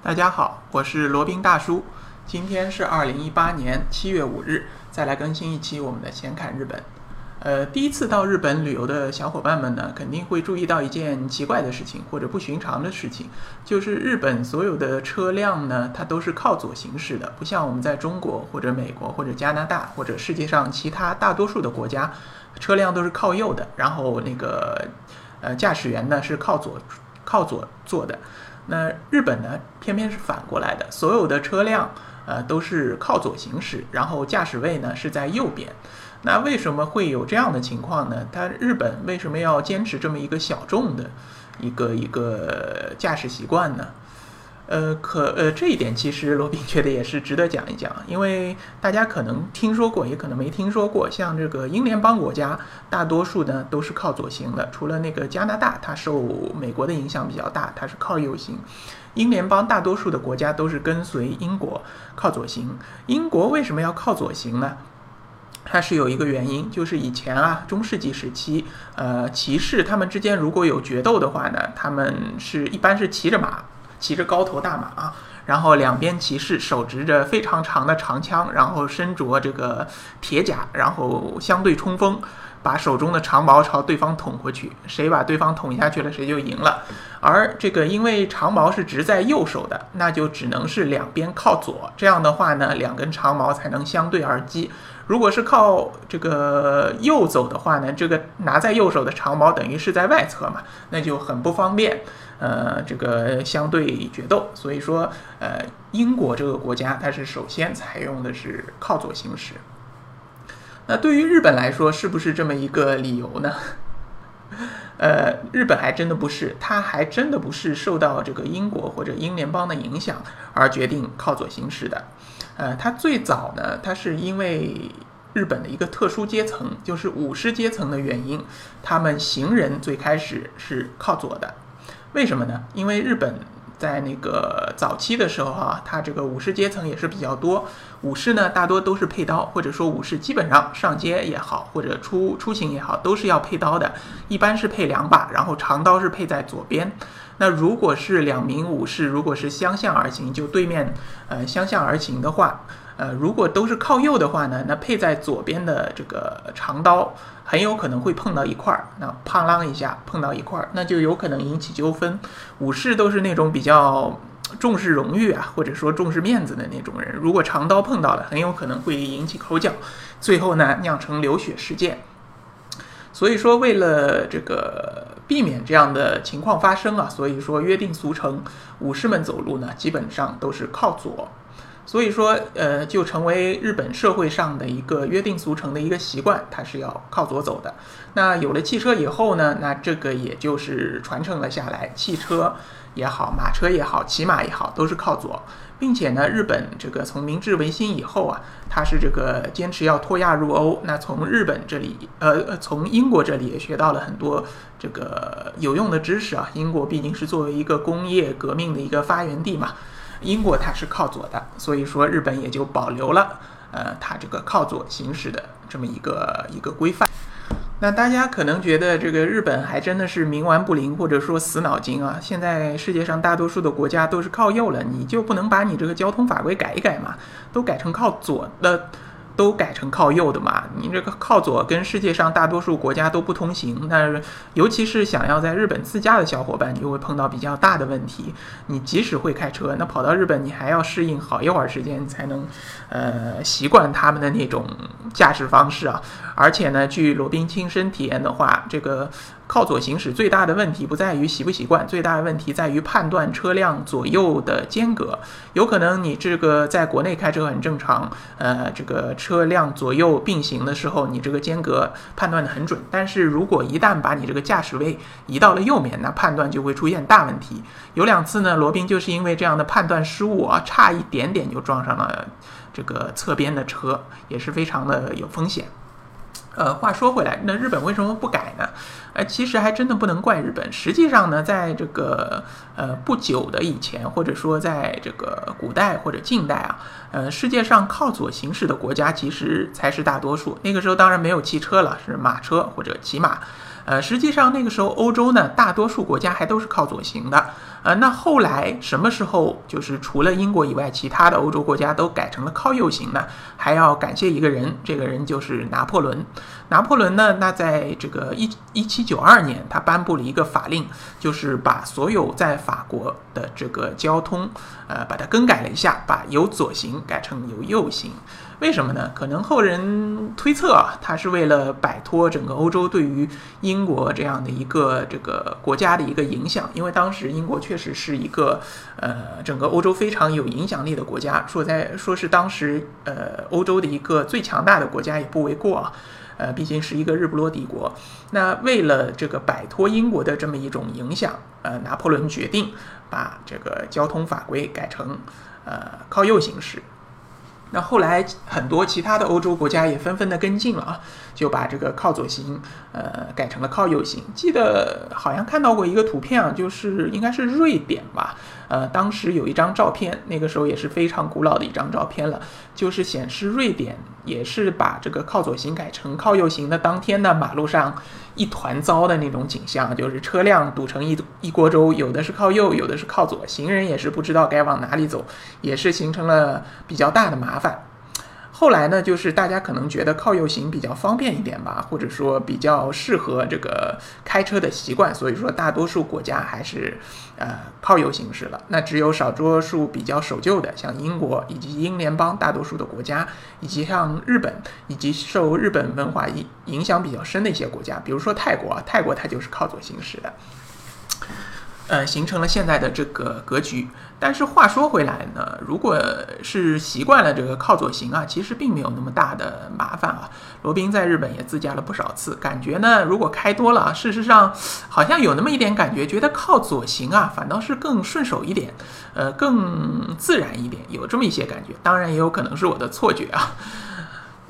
大家好，我是罗宾大叔。今天是二零一八年七月五日，再来更新一期我们的闲侃日本。呃，第一次到日本旅游的小伙伴们呢，肯定会注意到一件奇怪的事情或者不寻常的事情，就是日本所有的车辆呢，它都是靠左行驶的，不像我们在中国或者美国或者加拿大或者世界上其他大多数的国家，车辆都是靠右的，然后那个呃驾驶员呢是靠左靠左坐的。那日本呢，偏偏是反过来的，所有的车辆，呃，都是靠左行驶，然后驾驶位呢是在右边。那为什么会有这样的情况呢？它日本为什么要坚持这么一个小众的一个一个驾驶习惯呢？呃，可呃，这一点其实罗宾觉得也是值得讲一讲，因为大家可能听说过，也可能没听说过，像这个英联邦国家，大多数呢都是靠左行的，除了那个加拿大，它受美国的影响比较大，它是靠右行。英联邦大多数的国家都是跟随英国靠左行。英国为什么要靠左行呢？它是有一个原因，就是以前啊，中世纪时期，呃，骑士他们之间如果有决斗的话呢，他们是一般是骑着马。骑着高头大马啊，然后两边骑士手执着非常长的长枪，然后身着这个铁甲，然后相对冲锋，把手中的长矛朝对方捅过去，谁把对方捅下去了，谁就赢了。而这个因为长矛是直在右手的，那就只能是两边靠左，这样的话呢，两根长矛才能相对而击。如果是靠这个右走的话呢，这个拿在右手的长矛等于是在外侧嘛，那就很不方便。呃，这个相对决斗，所以说，呃，英国这个国家它是首先采用的是靠左行驶。那对于日本来说，是不是这么一个理由呢？呃，日本还真的不是，它还真的不是受到这个英国或者英联邦的影响而决定靠左行驶的。呃，它最早呢，它是因为日本的一个特殊阶层，就是武士阶层的原因，他们行人最开始是靠左的。为什么呢？因为日本在那个早期的时候啊，他这个武士阶层也是比较多。武士呢，大多都是配刀，或者说武士基本上上街也好，或者出出行也好，都是要配刀的。一般是配两把，然后长刀是配在左边。那如果是两名武士，如果是相向而行，就对面呃相向而行的话。呃，如果都是靠右的话呢，那配在左边的这个长刀很有可能会碰到一块儿，那砰啷一下碰到一块儿，那就有可能引起纠纷。武士都是那种比较重视荣誉啊，或者说重视面子的那种人，如果长刀碰到了，很有可能会引起口角，最后呢酿成流血事件。所以说，为了这个避免这样的情况发生啊，所以说约定俗成，武士们走路呢基本上都是靠左。所以说，呃，就成为日本社会上的一个约定俗成的一个习惯，它是要靠左走的。那有了汽车以后呢，那这个也就是传承了下来，汽车也好，马车也好，骑马也好，都是靠左，并且呢，日本这个从明治维新以后啊，它是这个坚持要脱亚入欧。那从日本这里，呃，从英国这里也学到了很多这个有用的知识啊。英国毕竟是作为一个工业革命的一个发源地嘛。英国它是靠左的，所以说日本也就保留了，呃，它这个靠左行驶的这么一个一个规范。那大家可能觉得这个日本还真的是冥顽不灵，或者说死脑筋啊？现在世界上大多数的国家都是靠右了，你就不能把你这个交通法规改一改嘛？都改成靠左的。都改成靠右的嘛？你这个靠左跟世界上大多数国家都不通行。那尤其是想要在日本自驾的小伙伴，你就会碰到比较大的问题。你即使会开车，那跑到日本，你还要适应好一会儿时间才能，呃，习惯他们的那种驾驶方式啊。而且呢，据罗宾亲身体验的话，这个。靠左行驶最大的问题不在于习不习惯，最大的问题在于判断车辆左右的间隔。有可能你这个在国内开车很正常，呃，这个车辆左右并行的时候，你这个间隔判断的很准。但是如果一旦把你这个驾驶位移到了右面，那判断就会出现大问题。有两次呢，罗宾就是因为这样的判断失误啊，差一点点就撞上了这个侧边的车，也是非常的有风险。呃，话说回来，那日本为什么不改呢？呃，其实还真的不能怪日本。实际上呢，在这个呃不久的以前，或者说在这个古代或者近代啊，呃，世界上靠左行驶的国家其实才是大多数。那个时候当然没有汽车了，是马车或者骑马。呃，实际上那个时候欧洲呢，大多数国家还都是靠左行的。呃，那后来什么时候就是除了英国以外，其他的欧洲国家都改成了靠右行呢？还要感谢一个人，这个人就是拿破仑。拿破仑呢，那在这个一一七九二年，他颁布了一个法令，就是把所有在法国的这个交通，呃，把它更改了一下，把由左行改成由右行。为什么呢？可能后人推测啊，他是为了摆脱整个欧洲对于英国这样的一个这个国家的一个影响，因为当时英国确实是一个呃整个欧洲非常有影响力的国家，说在说是当时呃欧洲的一个最强大的国家也不为过啊。呃，毕竟是一个日不落帝国。那为了这个摆脱英国的这么一种影响，呃，拿破仑决定把这个交通法规改成呃靠右行驶。那后来很多其他的欧洲国家也纷纷的跟进了啊，就把这个靠左行，呃，改成了靠右行。记得好像看到过一个图片啊，就是应该是瑞典吧，呃，当时有一张照片，那个时候也是非常古老的一张照片了，就是显示瑞典也是把这个靠左行改成靠右行的当天呢，马路上。一团糟的那种景象，就是车辆堵成一一锅粥，有的是靠右，有的是靠左，行人也是不知道该往哪里走，也是形成了比较大的麻烦。后来呢，就是大家可能觉得靠右行比较方便一点吧，或者说比较适合这个开车的习惯，所以说大多数国家还是呃靠右行驶了。那只有少多数比较守旧的，像英国以及英联邦大多数的国家，以及像日本以及受日本文化影影响比较深的一些国家，比如说泰国，泰国它就是靠左行驶的。呃，形成了现在的这个格局。但是话说回来呢，如果是习惯了这个靠左行啊，其实并没有那么大的麻烦啊。罗宾在日本也自驾了不少次，感觉呢，如果开多了，事实上好像有那么一点感觉，觉得靠左行啊，反倒是更顺手一点，呃，更自然一点，有这么一些感觉。当然，也有可能是我的错觉啊。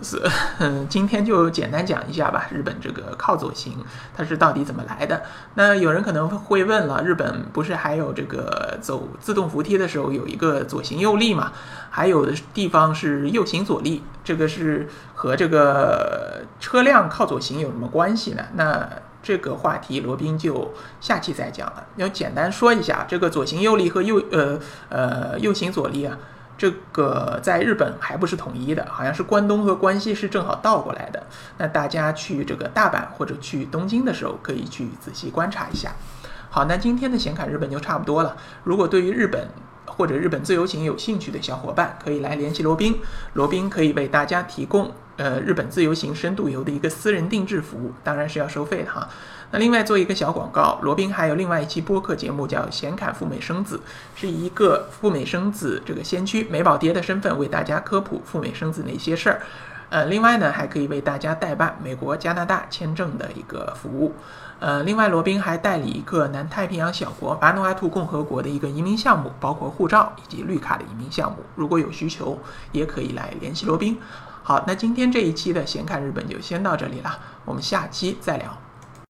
是，嗯，今天就简单讲一下吧。日本这个靠左行，它是到底怎么来的？那有人可能会问了，日本不是还有这个走自动扶梯的时候有一个左行右立嘛？还有的地方是右行左立，这个是和这个车辆靠左行有什么关系呢？那这个话题罗宾就下期再讲了。要简单说一下，这个左行右立和右呃呃右行左立啊。这个在日本还不是统一的，好像是关东和关西是正好倒过来的。那大家去这个大阪或者去东京的时候，可以去仔细观察一下。好，那今天的显卡日本就差不多了。如果对于日本或者日本自由行有兴趣的小伙伴，可以来联系罗宾，罗宾可以为大家提供呃日本自由行深度游的一个私人定制服务，当然是要收费的哈。那另外做一个小广告，罗宾还有另外一期播客节目叫《显侃赴美生子》，是一个赴美生子这个先驱美宝爹的身份为大家科普赴美生子那些事儿。呃，另外呢，还可以为大家代办美国、加拿大签证的一个服务。呃，另外罗宾还代理一个南太平洋小国巴努阿图共和国的一个移民项目，包括护照以及绿卡的移民项目。如果有需求，也可以来联系罗宾。好，那今天这一期的闲看日本就先到这里了，我们下期再聊。